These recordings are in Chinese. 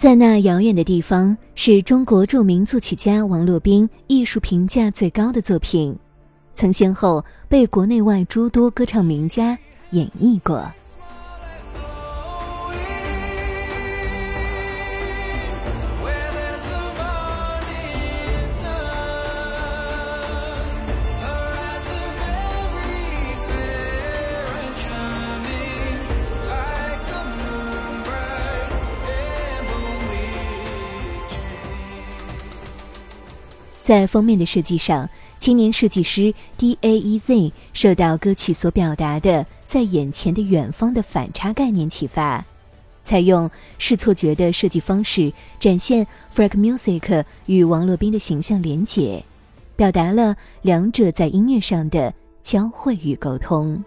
在那遥远的地方，是中国著名作曲家王洛宾艺术评价最高的作品，曾先后被国内外诸多歌唱名家演绎过。在封面的设计上，青年设计师 D A E Z 受到歌曲所表达的“在眼前的远方”的反差概念启发，采用视错觉的设计方式，展现 Frank Music 与王洛宾的形象连结，表达了两者在音乐上的交汇与沟通。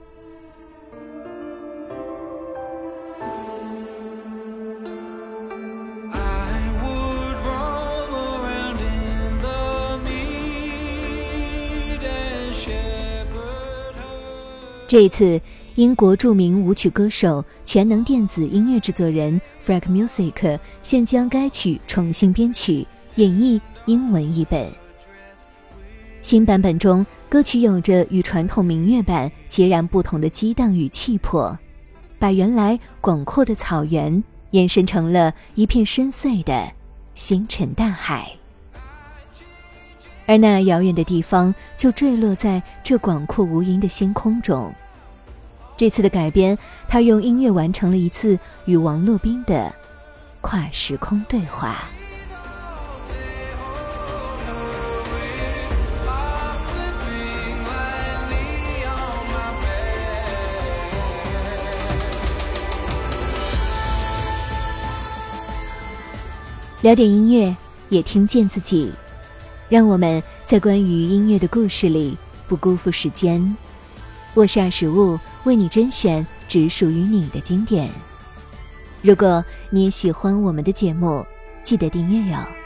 这一次，英国著名舞曲歌手、全能电子音乐制作人 Frank Music 现将该曲重新编曲，演绎英文译本。新版本中，歌曲有着与传统民乐版截然不同的激荡与气魄，把原来广阔的草原延伸成了一片深邃的星辰大海，而那遥远的地方就坠落在这广阔无垠的星空中。这次的改编，他用音乐完成了一次与王洛宾的跨时空对话。聊点音乐，也听见自己，让我们在关于音乐的故事里不辜负时间。我是二十物，为你甄选只属于你的经典。如果你喜欢我们的节目，记得订阅哟。